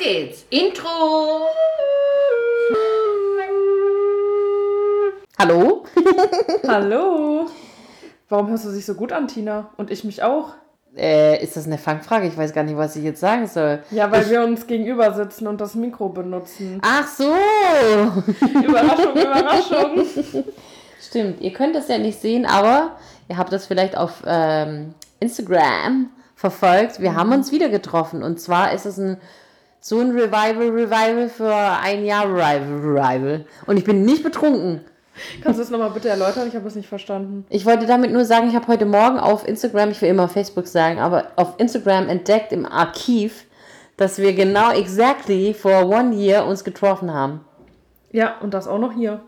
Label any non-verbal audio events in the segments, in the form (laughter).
geht's. Intro. Hallo? Hallo. (laughs) Warum hörst du dich so gut an, Tina? Und ich mich auch. Äh, ist das eine Fangfrage? Ich weiß gar nicht, was ich jetzt sagen soll. Ja, weil wir uns gegenüber sitzen und das Mikro benutzen. Ach so! (laughs) Überraschung, Überraschung. (laughs) Stimmt, ihr könnt das ja nicht sehen, aber ihr habt das vielleicht auf ähm, Instagram verfolgt. Wir haben uns wieder getroffen und zwar ist es ein so ein Revival, Revival für ein Jahr Revival, Revival. Und ich bin nicht betrunken. Kannst du das nochmal bitte erläutern? Ich habe es nicht verstanden. Ich wollte damit nur sagen, ich habe heute Morgen auf Instagram, ich will immer Facebook sagen, aber auf Instagram entdeckt im Archiv, dass wir genau exactly for one year uns getroffen haben. Ja, und das auch noch hier.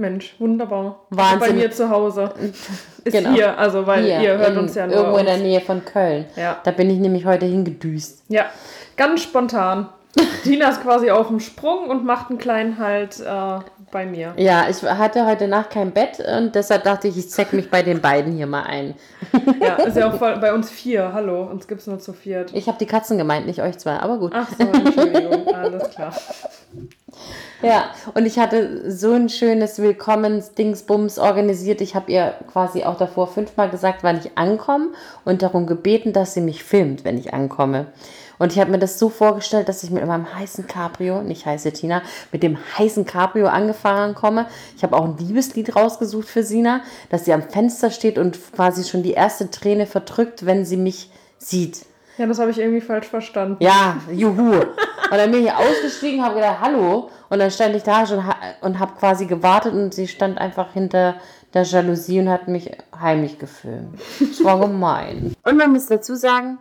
Mensch, wunderbar. Wahnsinn. Bei mir zu Hause. (laughs) Ist Genau. hier, also weil Hier, ihr hört in, uns ja nur. irgendwo in der Nähe von Köln. Ja. Da bin ich nämlich heute hingedüst. Ja, ganz spontan. (laughs) Tina ist quasi auf dem Sprung und macht einen kleinen Halt äh, bei mir. Ja, ich hatte heute Nacht kein Bett und deshalb dachte ich, ich zeck mich bei den beiden hier mal ein. Ja, (laughs) ist ja auch voll, bei uns vier. Hallo, uns gibt's nur zu viert. Ich habe die Katzen gemeint, nicht euch zwei, aber gut. Ach so, Entschuldigung, (laughs) alles klar. Ja, und ich hatte so ein schönes Willkommens-Dingsbums organisiert. Ich habe ihr quasi auch davor fünfmal gesagt, wann ich ankomme und darum gebeten, dass sie mich filmt, wenn ich ankomme. Und ich habe mir das so vorgestellt, dass ich mit meinem heißen Cabrio, nicht heiße Tina, mit dem heißen Cabrio angefahren komme. Ich habe auch ein Liebeslied rausgesucht für Sina, dass sie am Fenster steht und quasi schon die erste Träne verdrückt, wenn sie mich sieht. Ja, das habe ich irgendwie falsch verstanden. Ja, juhu. Und dann bin ich ausgestiegen, habe gedacht, hallo. Und dann stand ich da schon und habe quasi gewartet und sie stand einfach hinter der Jalousie und hat mich heimlich gefilmt. Das war gemein. Und man muss dazu sagen,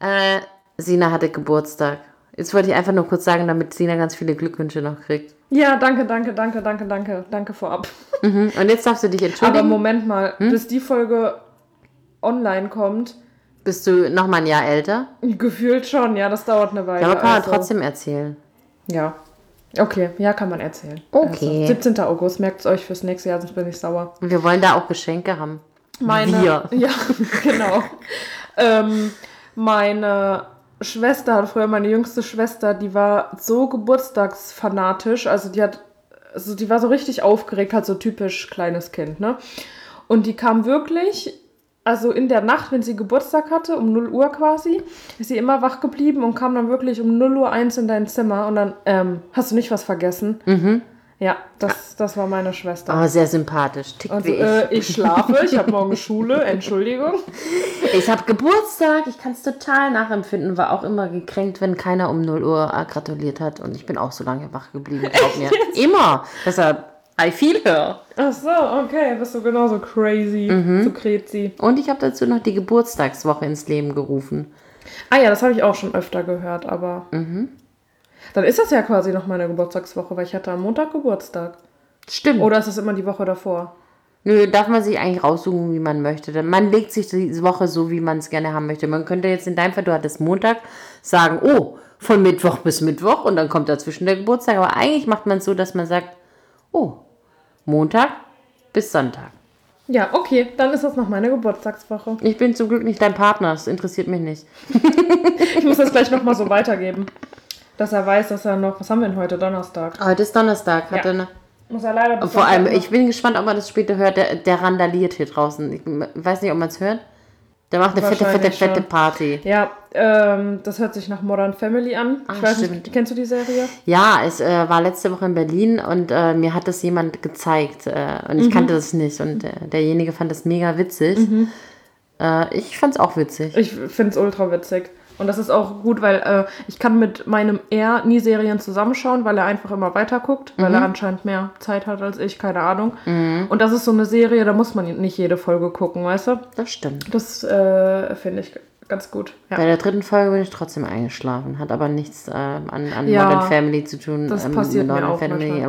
äh, Sina hatte Geburtstag. Jetzt wollte ich einfach nur kurz sagen, damit Sina ganz viele Glückwünsche noch kriegt. Ja, danke, danke, danke, danke, danke, danke vorab. Mhm. Und jetzt darfst du dich (laughs) Aber entschuldigen. Moment mal, bis die Folge online kommt, Bist du noch mal ein Jahr älter? gefühlt schon, ja, das dauert eine Weile. Ja, aber kann man also. trotzdem erzählen. Ja. Okay, ja, kann man erzählen. Okay. Also, 17. August, merkt es euch fürs nächste Jahr, sonst bin ich sauer. Und wir wollen da auch Geschenke haben. Meine, Wir. (laughs) Ja, genau. (laughs) ähm, meine Schwester hat früher, meine jüngste Schwester, die war so geburtstagsfanatisch, also die hat, also die war so richtig aufgeregt, halt so typisch kleines Kind, ne? Und die kam wirklich, also in der Nacht, wenn sie Geburtstag hatte, um 0 Uhr quasi, ist sie immer wach geblieben und kam dann wirklich um 0 Uhr eins in dein Zimmer und dann, ähm, hast du nicht was vergessen? Mhm. Ja, das, das war meine Schwester. Aber sehr sympathisch. Tickt Also, wie ich. äh, ich schlafe, ich habe morgen Schule, (laughs) Entschuldigung. Ich habe Geburtstag, ich kann es total nachempfinden, war auch immer gekränkt, wenn keiner um 0 Uhr äh, gratuliert hat und ich bin auch so lange wach geblieben, glaub mir. Immer. Deshalb, I feel her. Ach so, okay, bist du genauso crazy, so crazy. Und ich habe dazu noch die Geburtstagswoche ins Leben gerufen. Ah ja, das habe ich auch schon öfter gehört, aber dann ist das ja quasi noch meine Geburtstagswoche, weil ich hatte am Montag Geburtstag. Stimmt. Oder ist es immer die Woche davor? Nö, darf man sich eigentlich raussuchen, wie man möchte. Denn Man legt sich die Woche so, wie man es gerne haben möchte. Man könnte jetzt in deinem Fall, du hattest Montag, sagen, oh, von Mittwoch bis Mittwoch und dann kommt dazwischen der Geburtstag. Aber eigentlich macht man es so, dass man sagt, oh, Montag bis Sonntag. Ja, okay, dann ist das noch meine Geburtstagswoche. Ich bin zum Glück nicht dein Partner, das interessiert mich nicht. (laughs) Ich muss das gleich nochmal so weitergeben. Dass er weiß, dass er noch. Was haben wir denn heute? Donnerstag. Heute ist Donnerstag, hat Ja. er ne? Muss er leider. Vor allem, ich bin gespannt, ob man das später hört. Der, der randaliert hier draußen. Ich weiß nicht, ob man es hört. Der macht eine fette, fette, fette schon. Party. Ja, ähm, das hört sich nach Modern Family an. Ah, Ich weiß stimmt. nicht, kennst du die Serie? Ja, es äh, war letzte Woche in Berlin und äh, mir hat das jemand gezeigt äh, und ich kannte das nicht und äh, derjenige fand das mega witzig. Äh, ich fand's auch witzig. Ich finde es ultra witzig. Und das ist auch gut, weil äh, ich kann mit meinem R nie Serien zusammenschauen, weil er einfach immer weiter guckt, weil Mhm. er anscheinend mehr Zeit hat als ich, keine Ahnung. Und das ist so eine Serie, da muss man nicht jede Folge gucken, weißt du? Das stimmt. Das äh, finde ich ganz gut. Bei Ja. der dritten Folge bin ich trotzdem eingeschlafen, hat aber nichts äh, an, an Ja, Modern Family zu tun. das passiert mir Modern auch Family.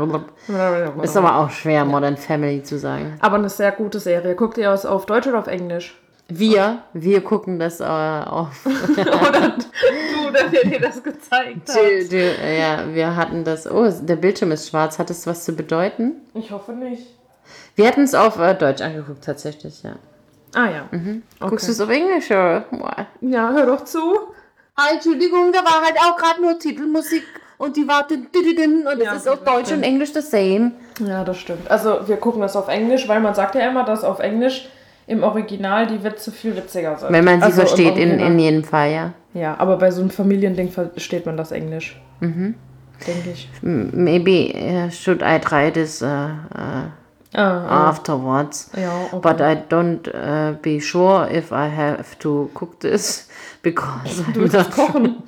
Ist aber auch schwer, Modern Family zu sagen. Aber eine sehr gute Serie. Guckt ihr das auf Deutsch oder auf Englisch? Wir, wir gucken das äh, auf. (laughs) oder du, der dir das gezeigt hat. Du, du, ja, wir hatten das. Oh, der Bildschirm ist schwarz. Hat das was zu bedeuten? Ich hoffe nicht. Wir hatten es auf äh, Deutsch angeguckt, tatsächlich, ja. Ah ja. Guckst du es auf Englisch? Oder? Ja, hör doch zu. Ah, Entschuldigung, da war halt auch gerade nur Titelmusik und die war dün, dün, dün, und es Ja, ist auf das Deutsch stimmt. und Englisch the same. Ja, das stimmt. Also wir gucken das auf Englisch, weil man sagt ja immer, dass auf Englisch im Original die Witze viel witziger sind. Wenn man sie Also versteht, in, in jedem Fall, ja. Ja, aber bei so einem Familiending versteht man das Englisch. Mhm. Denke ich. Maybe uh, should I try this uh, uh, Ah, afterwards? ja, okay. But I don't uh, be sure if I have to cook this (laughs) because du willst kochen. (laughs)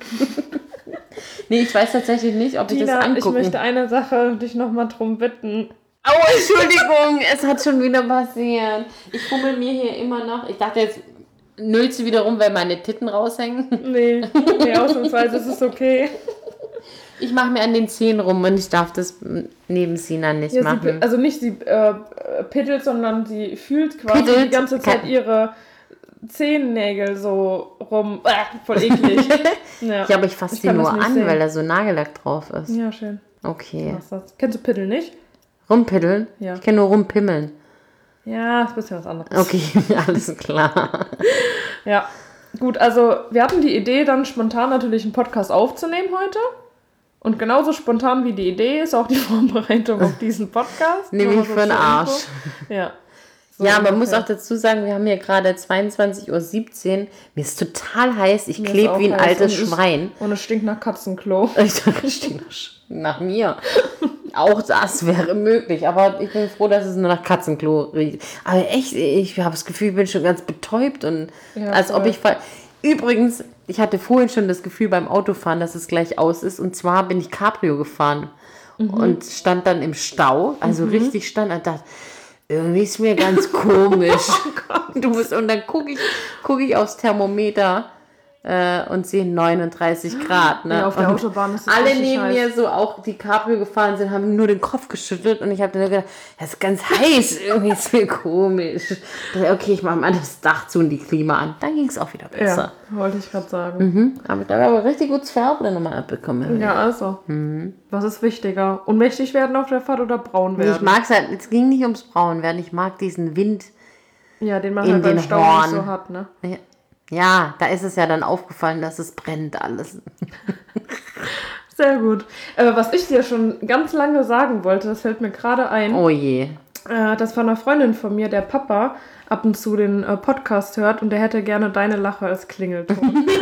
Nee, ich weiß tatsächlich nicht, ob ich das Tina, ich angucken. möchte eine Sache dich nochmal drum bitten. Oh, Entschuldigung, (laughs) es hat schon wieder passiert. Ich fummel mir hier immer noch. Ich dachte jetzt, nullst du wieder rum, weil meine Titten raushängen? Nee, nee, ausnahmsweise ist es okay. Ich mache mir an den Zehen rum und ich darf das neben Sina nicht Ja, sie, machen. pi- also nicht sie äh, piddelt, sondern sie fühlt quasi Piddelt? die ganze Zeit ihre Zehennägel so rum. Äh, voll eklig. ja. (laughs) ja, aber ich fasse die das nur an, sehen. weil da so Nagellack drauf ist. ja, schön. Okay. Kennst du Piddel nicht? Rumpiddeln? Ja. Ich kenne nur rumpimmeln. Ja, ist ein bisschen was anderes. Okay, (laughs) alles klar. (laughs) Ja. Gut, also wir hatten die Idee, dann spontan natürlich einen Podcast aufzunehmen heute. Und genauso spontan wie die Idee ist auch die (laughs) Vorbereitung auf diesen Podcast. Nämlich so für den Arsch. Info. Ja. So ja, man muss ungefähr. auch dazu sagen, wir haben hier gerade 22.17 Uhr. Mir ist total heiß. Ich klebe wie ein heiß altes und Schwein. Und es stinkt nach Katzenklo. Ich dachte, ich stehe nach mir. Auch das wäre möglich, aber ich bin froh, dass es nur nach Katzenklo riecht. Aber echt, ich habe das Gefühl, ich bin schon ganz betäubt und Ja, als ob voll. ich fall. Übrigens, ich hatte vorhin schon das Gefühl beim Autofahren, dass es gleich aus ist. Und zwar bin ich Cabrio gefahren Mhm. und stand dann im Stau, also richtig stand und dachte, irgendwie ist mir ganz (laughs) komisch. du bist, und dann gucke ich, guck ich aufs Thermometer äh, und sehe 39 (gasps) Grad. Ne? Ja, auf der und Autobahn ist es Alle neben heiß. mir, so auch die Cabrio gefahren sind, haben nur den Kopf geschüttelt und ich habe dann gedacht, das ist ganz heiß, (laughs) irgendwie ist mir komisch. Ich dachte, Okay, ich mache mal das Dach zu und die Klima an. Dann ging es auch wieder besser. Ja, wollte ich gerade sagen. Mhm. Aber da habe ich aber richtig gutes Färben nochmal abbekommen. Ja, also. Mhm. Was ist wichtiger? Ohnmächtig werden auf der Fahrt oder braun Ich werden? mag es halt, es ging nicht ums Braunwerden, ich mag diesen Wind. ja, den man in halt beim den Stau so hat, ne? Ja. Ja, da ist es ja dann aufgefallen, dass es brennt alles. (laughs) Sehr gut. Äh, was ich dir schon ganz lange sagen wollte, das fällt mir gerade ein, Oh je. äh, dass von einer Freundin von mir, der Papa, ab und zu den äh, Podcast hört und der hätte gerne deine Lache als Klingelton. (laughs)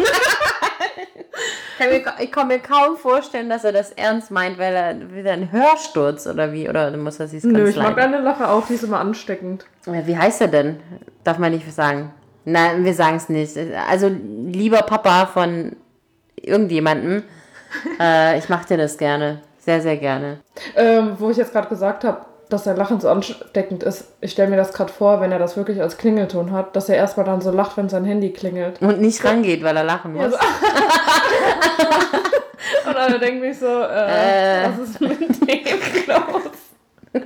Ich kann, mir, kaum vorstellen, dass er das ernst meint, weil er wieder ein Hörsturz oder wie, oder muss er sich ganz Nö, ich mag leiden? deine Lache auch, die ist immer ansteckend. Wie heißt er denn? Darf man nicht sagen. Nein, wir sagen es nicht. Also, lieber Papa von irgendjemandem, (laughs) äh, ich mache dir das gerne. Sehr, sehr gerne. Ähm, wo ich jetzt gerade gesagt habe, dass sein Lachen so ansteckend ist, ich stelle mir das gerade vor, wenn er das wirklich als Klingelton hat, dass er erstmal dann so lacht, wenn sein Handy klingelt. Und nicht rangeht, weil er lachen muss. Ja, so- (laughs) Und alle denken mich so, äh, Äh. was ist mit dem (laughs) los? (laughs)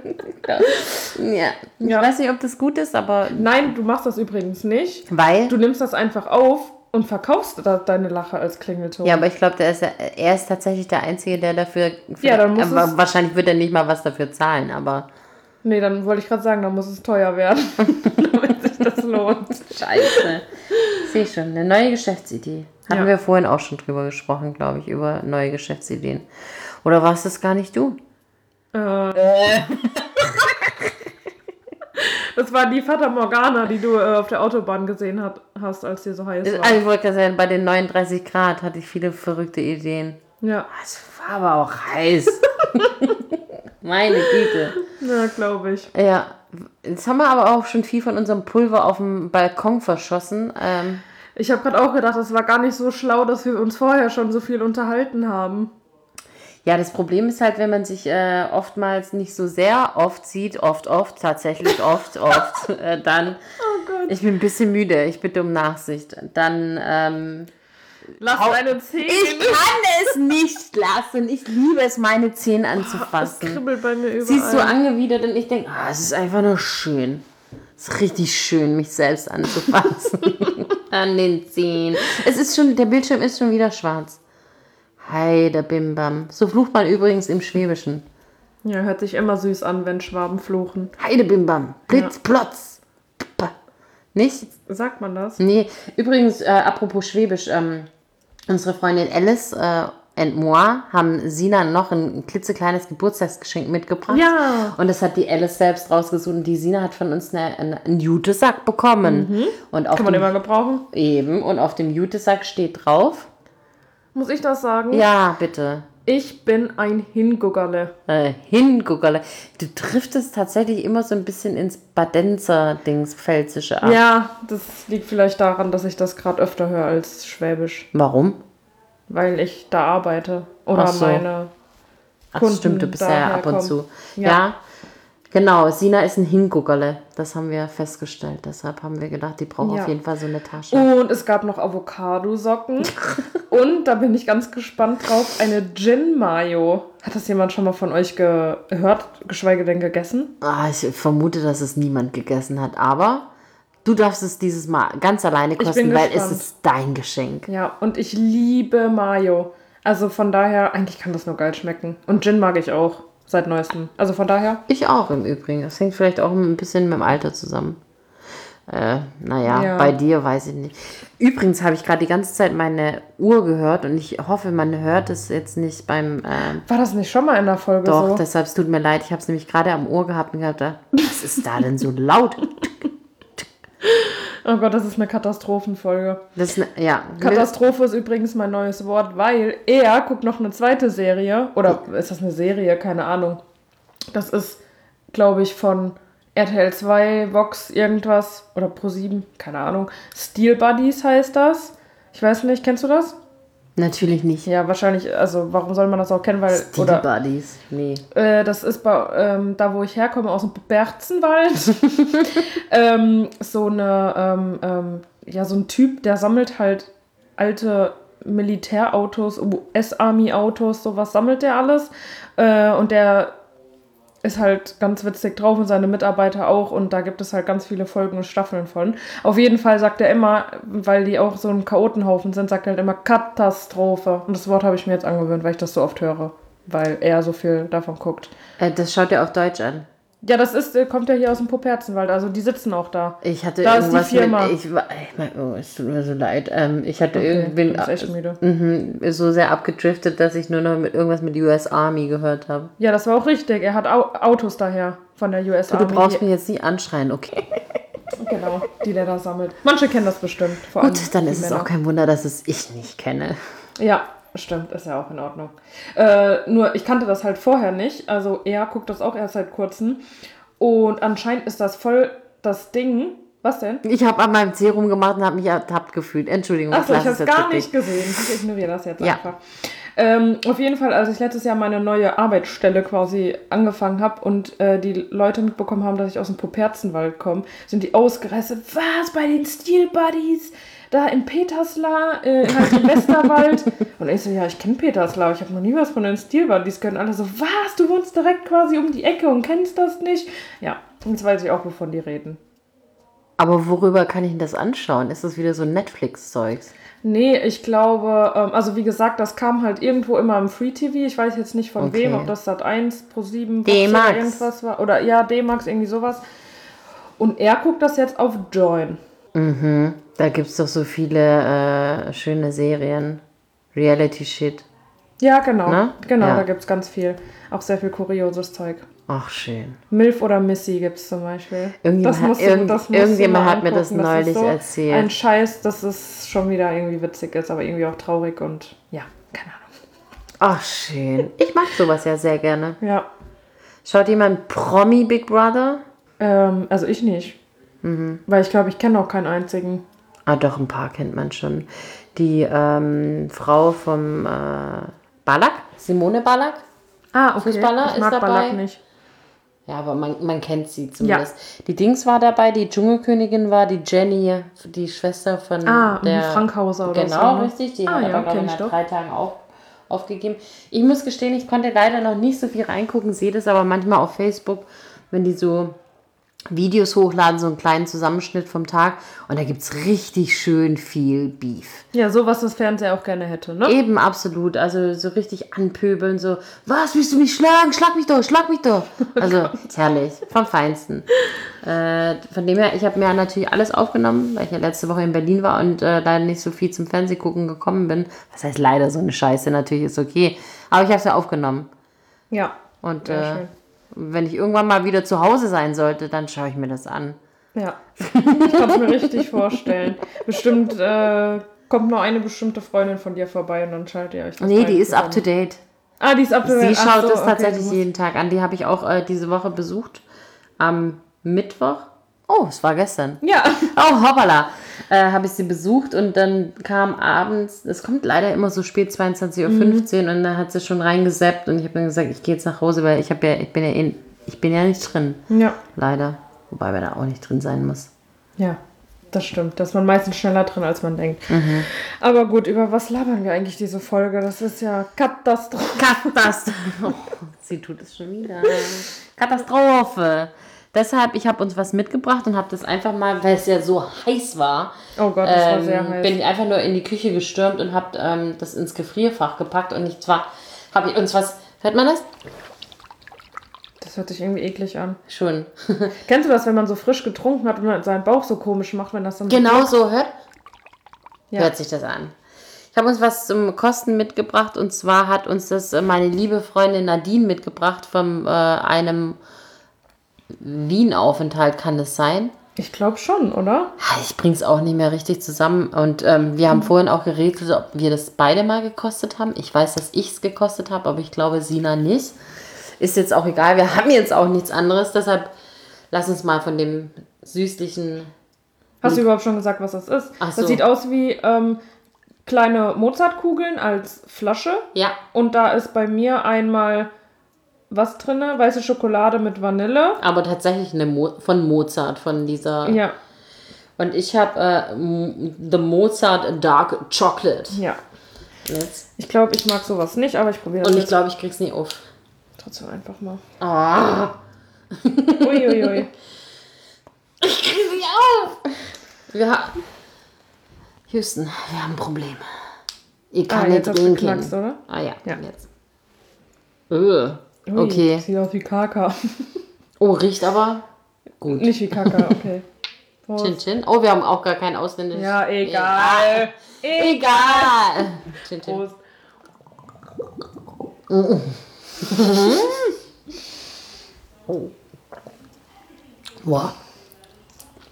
Ja. Ich Ja. weiß nicht, ob das gut ist, aber Nein, du machst das übrigens nicht. weil. Du nimmst das einfach auf und verkaufst da deine Lache als Klingelton. Ja, aber ich glaube, ist ja, er ist tatsächlich der Einzige, der dafür. Ja, dann muss aber es- wahrscheinlich wird er nicht mal was dafür zahlen, aber. Nee, dann wollte ich gerade sagen, dann muss es teuer werden, (laughs) damit sich das lohnt. Scheiße. Sehe ich schon. Eine neue Geschäftsidee. Hatten Ja. wir vorhin auch schon drüber gesprochen, glaube ich, über neue Geschäftsideen. Oder warst das gar nicht du? Äh. Das war die Fata Morgana, die du äh, auf der Autobahn gesehen hat, hast, als dir so heiß war. Also ich wollte gerade sagen, bei den 39 Grad hatte ich viele verrückte Ideen. Ja, Es war aber auch heiß. (laughs) Meine Güte. ja glaube ich. Ja, jetzt haben wir aber auch schon viel von unserem Pulver auf dem Balkon verschossen. Ähm, Ich habe gerade auch gedacht, das war gar nicht so schlau, dass wir uns vorher schon so viel unterhalten haben. Ja, das Problem ist halt, wenn man sich äh, oftmals nicht so sehr oft sieht, oft, oft, tatsächlich (laughs) oft, oft, äh, dann, ich bin ein bisschen müde, ich bitte um Nachsicht, dann, ähm, Lass Au- deine Zähne. ich kann es nicht lassen, ich liebe es, meine Zähne Das anzufassen. kribbelt bei mir überall. Siehst du angewidert und ich denke, ah, es ist einfach nur schön. Es ist richtig schön, mich selbst anzufassen. (laughs) An den Zehen. Es ist schon, der Bildschirm ist schon wieder schwarz. Heide Bimbam. So flucht man übrigens im Schwäbischen. Ja, hört sich immer süß an, wenn Schwaben fluchen. Heide Bimbam. Blitz, Plotz. Ppa. Nicht? Sagt man das? Nee, übrigens, äh, apropos Schwäbisch, ähm, Unsere Freundin Alice äh, und moi haben Sina noch ein klitzekleines Geburtstagsgeschenk mitgebracht. Ja. Und das hat die Alice selbst rausgesucht. Und die Sina hat von uns eine, eine, einen Jutesack bekommen. Und auf Kann man dem, immer gebrauchen. eben. Und auf dem Jutesack steht drauf. Muss ich das sagen? Ja, bitte. Ich bin ein Hinguggerle. Äh, Hinguckerle. Du driftest tatsächlich immer so ein bisschen ins Badenzer-Dings, Pfälzische ab. Ja, das liegt vielleicht daran, dass ich das gerade öfter höre als Schwäbisch, Warum? weil ich da arbeite. Oder Ach so. meine Ach, Kunden stimmt, du bist ja ab und kommen. zu. Ja. Ja. Genau, Sina ist ein Hinguckerle. Das haben wir festgestellt. Deshalb haben wir gedacht, die braucht Ja. auf jeden Fall so eine Tasche. Und es gab noch Avocado-Socken. (laughs) Und da bin ich ganz gespannt drauf, eine Gin-Mayo. Hat das jemand schon mal von euch gehört, geschweige denn gegessen? Ah, ich vermute, dass es niemand gegessen hat. Aber du darfst es dieses Mal ganz alleine kosten, weil es ist dein Geschenk. Ja, und ich liebe Mayo. Also von daher, eigentlich kann das nur geil schmecken. Und Gin mag ich auch, seit neuestem. Also von daher, Ich auch im Übrigen. Das hängt vielleicht auch ein bisschen mit dem Alter zusammen. Äh, naja, Ja. bei dir weiß ich nicht. Übrigens habe ich gerade die ganze Zeit meine Uhr gehört und ich hoffe, man hört es jetzt nicht beim. ähm, war das nicht schon mal in der Folge doch, so? deshalb es tut mir leid. Ich habe es nämlich gerade am Ohr gehabt und gedacht, was ist da denn so laut? (laughs) Oh Gott, das ist eine Katastrophenfolge. Das ist ne, ja. Katastrophe ist übrigens mein neues Wort, weil er guckt noch eine zweite Serie. Oder ist das eine Serie? Keine Ahnung. Das ist, glaube ich, von RTL 2, Vox, irgendwas. Oder Pro7, keine Ahnung. Steel Buddies heißt das. Ich weiß nicht, kennst du das? Natürlich nicht. Ja, wahrscheinlich, also warum soll man das auch kennen? Weil, Steel oder, Buddies. Nee. äh, das ist bei, ähm, da, wo ich herkomme, aus dem Berzenwald. (laughs) ähm, so eine, ähm, ähm, ja, so ein Typ, der sammelt halt alte Militärautos, US-Army-Autos, sowas sammelt der alles. Äh, und der ist halt ganz witzig drauf und seine Mitarbeiter auch und da gibt es halt ganz viele Folgen und Staffeln von. Auf jeden Fall sagt er immer, weil die auch so ein Chaotenhaufen sind, sagt er halt immer Katastrophe. Und das Wort habe ich mir jetzt angewöhnt, weil ich das so oft höre, weil er so viel davon guckt. Äh, das schaut ja auf Deutsch an. Ja, das ist, äh, kommt ja hier aus dem Poperzenwald, also die sitzen auch da. Ich hatte Da ist die irgendwas Firma. mit. Ich war, ich mein, oh, es tut mir so leid. Ähm, ich hatte Okay, irgendwie bin echt müde. mhm, so sehr abgedriftet, dass ich nur noch mit irgendwas mit US Army gehört habe. Ja, das war auch richtig. Er hat Au Autos daher von der US Du Army. brauchst mich jetzt nicht anschreien, okay? (laughs) Genau, die der da sammelt. Manche kennen das bestimmt. Vor allem Gut, dann ist es Männer. auch kein Wunder, dass es ich nicht kenne. Ja, stimmt, ist ja auch in Ordnung. Äh, nur, ich kannte das halt vorher nicht. Also er guckt das auch erst seit kurzem. Und anscheinend ist das voll das Ding. Was denn? Ich habe an meinem Serum gemacht und habe mich ertappt gefühlt. Entschuldigung, Achso, ich habe es gar nicht gesehen. Ich ignoriere das jetzt Ja. einfach. Ähm, auf jeden Fall, als ich letztes Jahr meine neue Arbeitsstelle quasi angefangen habe und äh, die Leute mitbekommen haben, dass ich aus dem Poperzenwald komme, sind die ausgerastet. Was, bei den Steel Buddies? Da in Petersla, äh, halt im Westerwald. (laughs) Und ich so, ja, ich kenne Petersla, ich habe noch nie was von den Buddies gehört. Und alle so, was, du wohnst direkt quasi um die Ecke und kennst das nicht? Ja, jetzt weiß ich auch, wovon die reden. Aber worüber kann ich denn das anschauen? Ist das wieder so Netflix-Zeugs? Nee, ich glaube, ähm, also wie gesagt, das kam halt irgendwo immer im Free TV. Ich weiß jetzt nicht von Okay. wem, ob das Sat 1, Pro 7, D-Max. irgendwas war. Oder ja, D-Max, irgendwie sowas. Und er guckt das jetzt auf Join. Da gibt es doch so viele äh, schöne Serien. Reality-Shit. Ja, genau. Ne? Genau, Ja. da gibt es ganz viel. Auch sehr viel kurioses Zeug. Ach, schön. Milf oder Missy gibt es zum Beispiel. Irgendjemand hat- musst musst du irgendjemand mal hat mir das neulich ist so erzählt. Ein Scheiß, dass es schon wieder irgendwie witzig ist, aber irgendwie auch traurig und ja, keine Ahnung. Ach, schön. Ich mag sowas ja sehr gerne. Ja, Schaut jemand Promi Big Brother? ähm, also ich nicht. Mhm. Weil ich glaube, ich kenne auch keinen einzigen. Ah, doch, ein paar kennt man schon. Die ähm, Frau vom äh, Ballack, Simone Ballack. Ah, okay. Fußballer ich ist mag dabei. Ballack nicht. Ja, aber man, man kennt sie zumindest. Die Dings war dabei, die Dschungelkönigin war die Jenny, die Schwester von Ah, der... Frankhauser oder Genau, so. ne? richtig. Die ah, hat ja, aber, glaube ich, nach drei Tagen auf, aufgegeben. Ich muss gestehen, ich konnte leider noch nicht so viel reingucken, sehe das aber manchmal auf Facebook, wenn die so Videos hochladen, so einen kleinen Zusammenschnitt vom Tag. Und da gibt es richtig schön viel Beef. Ja, so was das Fernseher auch gerne hätte, ne? Eben, absolut. Also so richtig anpöbeln, so, was, willst du mich schlagen? Schlag mich doch, schlag mich doch. (laughs) Also, ist herrlich, vom Feinsten. Äh, von dem her, ich habe mir natürlich alles aufgenommen, weil ich ja letzte Woche in Berlin war und äh, leider nicht so viel zum Fernsehgucken gekommen bin. Was heißt leider so eine Scheiße, natürlich ist okay. Aber ich habe es ja aufgenommen. Ja. Und Sehr äh, schön. Wenn ich irgendwann mal wieder zu Hause sein sollte, dann schaue ich mir das an. Ja. Ich kann es mir richtig vorstellen. Bestimmt äh, kommt nur eine bestimmte Freundin von dir vorbei und dann schaltet ihr euch das Nee, die ist zusammen. up to date. Ah, die ist up to Sie date. Ach schaut so, es okay, tatsächlich jeden Tag an. Die habe ich auch äh, diese Woche besucht. Am Mittwoch. Oh, es war gestern. Ja. Oh, hoppala. Äh, habe ich sie besucht und dann kam abends, es kommt leider immer so spät, 22.15 Uhr und dann hat sie schon reingeseppt und ich habe dann gesagt, ich gehe jetzt nach Hause, weil ich habe ja, ich bin ja in, ich bin ja nicht drin. Ja. Leider. Wobei man da auch nicht drin sein muss. Ja. Das stimmt. Da ist man meistens schneller drin, als man denkt. Mhm. Aber gut, über was labern wir eigentlich diese Folge? Das ist ja Katastrophe. Katastrophe. (laughs) Oh, sie tut es schon wieder. Katastrophe. Deshalb, ich habe uns was mitgebracht und habe das einfach mal, weil es ja so heiß war, Oh Gott, das war ähm, sehr heiß. bin ich einfach nur in die Küche gestürmt und habe ähm, das ins Gefrierfach gepackt und ich zwar habe ich uns was, hört man das? Das hört sich irgendwie eklig an. Schon. (laughs) Kennst du das, wenn man so frisch getrunken hat und dann seinen Bauch so komisch macht, wenn das dann so genau so hört, Ja. hört sich das an. Ich habe uns was zum Kosten mitgebracht und zwar hat uns das meine liebe Freundin Nadine mitgebracht von äh, einem Wien-Aufenthalt, kann das sein? Ich glaube schon, oder? Ich bring's auch nicht mehr richtig zusammen. Und ähm, wir haben vorhin auch geredet, ob wir das beide mal gekostet haben. Ich weiß, dass ich es gekostet habe, aber ich glaube Sina nicht. Ist jetzt auch egal. Wir haben jetzt auch nichts anderes. Deshalb lass uns mal von dem süßlichen. Hast du überhaupt schon gesagt, was das ist? Ach Das so. sieht aus wie ähm, kleine Mozartkugeln als Flasche. Ja, Und da ist bei mir einmal was drin? Weiße Schokolade mit Vanille. aber tatsächlich eine Mo von Mozart, von dieser. Ja, Und ich habe äh, The Mozart Dark Chocolate. ja. Jetzt. Ich glaube, ich mag sowas nicht, aber ich probiere das Und ich glaube, ich krieg's nie auf. trotzdem einfach mal. Ah. Uiuiui. Ich krieg nicht auf! Wir Houston, wir haben ein Problem. Ich Ah, kann jetzt nicht trinken. geknackst, oder? Ah ja, Ja. jetzt. Öh. Ui, Okay. Sieht aus wie Kaka. (laughs) Oh, riecht aber gut. nicht wie Kaka, okay. Prost. (laughs) Chin Chin. Oh, wir haben auch gar kein ausländisches. Ja, egal. Egal. (laughs) Chin Chin. Prost. Boah,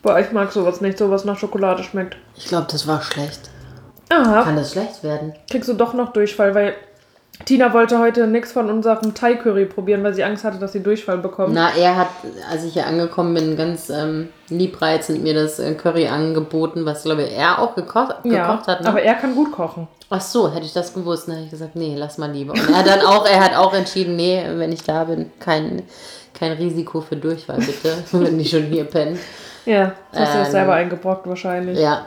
Boah, ich mag sowas nicht, sowas nach Schokolade schmeckt. ich glaube, das war schlecht. Aha, Kann das schlecht werden? kriegst du doch noch Durchfall, weil Tina wollte heute nichts von unserem Thai-Curry probieren, weil sie Angst hatte, dass sie Durchfall bekommt. Na, er hat, als ich hier angekommen bin, ganz ähm, liebreizend mir das äh, Curry angeboten, was, glaube ich, er auch gekocht, ja, gekocht hat. Ne? aber er kann gut kochen. Ach so, hätte ich das gewusst, dann hätte ich gesagt, nee, lass mal lieber. Und er hat dann auch, er hat auch entschieden, nee, wenn ich da bin, kein, kein Risiko für Durchfall, bitte, (laughs) wenn ich schon hier penne. Ja, das hast du jetzt Ähm, selber eingebrockt wahrscheinlich. Ja.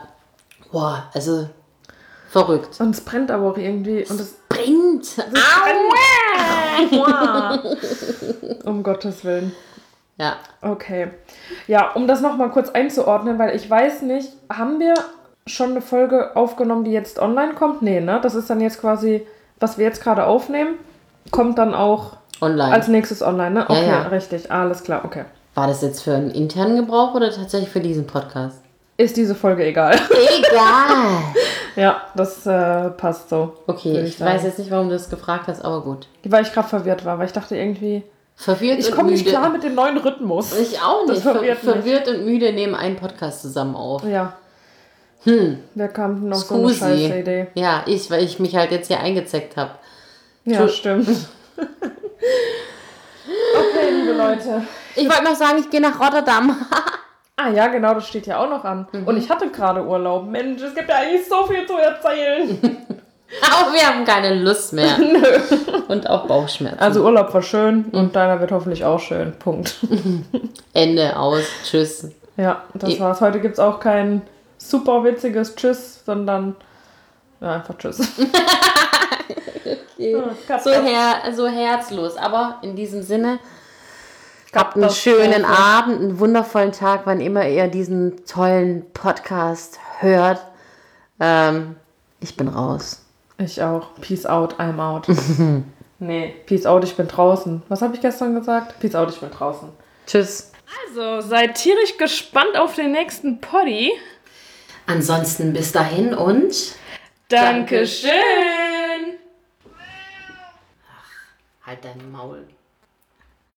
Boah, also verrückt. Und es brennt aber auch irgendwie. Und es Bringt. Aua! (laughs) um Gottes Willen. Ja. Okay. Ja, um das nochmal kurz einzuordnen, weil ich weiß nicht, haben wir schon eine Folge aufgenommen, die jetzt online kommt? Nee, ne? Das ist dann jetzt quasi, was wir jetzt gerade aufnehmen, kommt dann auch Online. als nächstes online, ne? Okay, ja. richtig. Alles klar, okay. War das jetzt für einen internen Gebrauch oder tatsächlich für diesen Podcast? Ist diese Folge egal. Egal. (laughs) ja, das äh, passt so. Okay, ich sagen. weiß jetzt nicht, warum du das gefragt hast, aber gut. Weil ich gerade verwirrt war, weil ich dachte irgendwie, Verwirrt ich komme nicht klar mit dem neuen Rhythmus. Ich auch nicht. Ver verwirrt verwirrt und müde nehmen einen Podcast zusammen auf. Ja. Hm. Wer kam denn auf so eine scheiße Scusi. Idee? Ja, ich, weil ich mich halt jetzt hier eingezeckt habe. Ja, Tu- stimmt. (laughs) okay, liebe Leute. Ich wollte noch sagen, ich gehe nach Rotterdam. (laughs) Ah ja, genau, das steht ja auch noch an. Mhm. Und ich hatte gerade Urlaub. Mensch, es gibt ja eigentlich so viel zu erzählen. (laughs) Aber wir haben keine Lust mehr. (laughs) Und auch Bauchschmerzen. Also Urlaub war schön Mhm. und deiner wird hoffentlich auch schön. Punkt. (laughs) Ende aus. Tschüss. Ja, das Ich- war's. Heute gibt's auch kein super witziges Tschüss, sondern ja, einfach Tschüss. Oh, Katze. So, her so herzlos. Aber in diesem Sinne, Habt einen schönen Abend, einen wundervollen Tag, wann immer ihr diesen tollen Podcast hört. Ähm, ich bin raus. Ich auch. Peace out, I'm out. (laughs) nee, peace out, ich bin draußen. Was habe ich gestern gesagt? Peace out, ich bin draußen. Tschüss. Also, seid tierisch gespannt auf den nächsten Poddy. Ansonsten bis dahin und Dankeschön. halt dein Maul.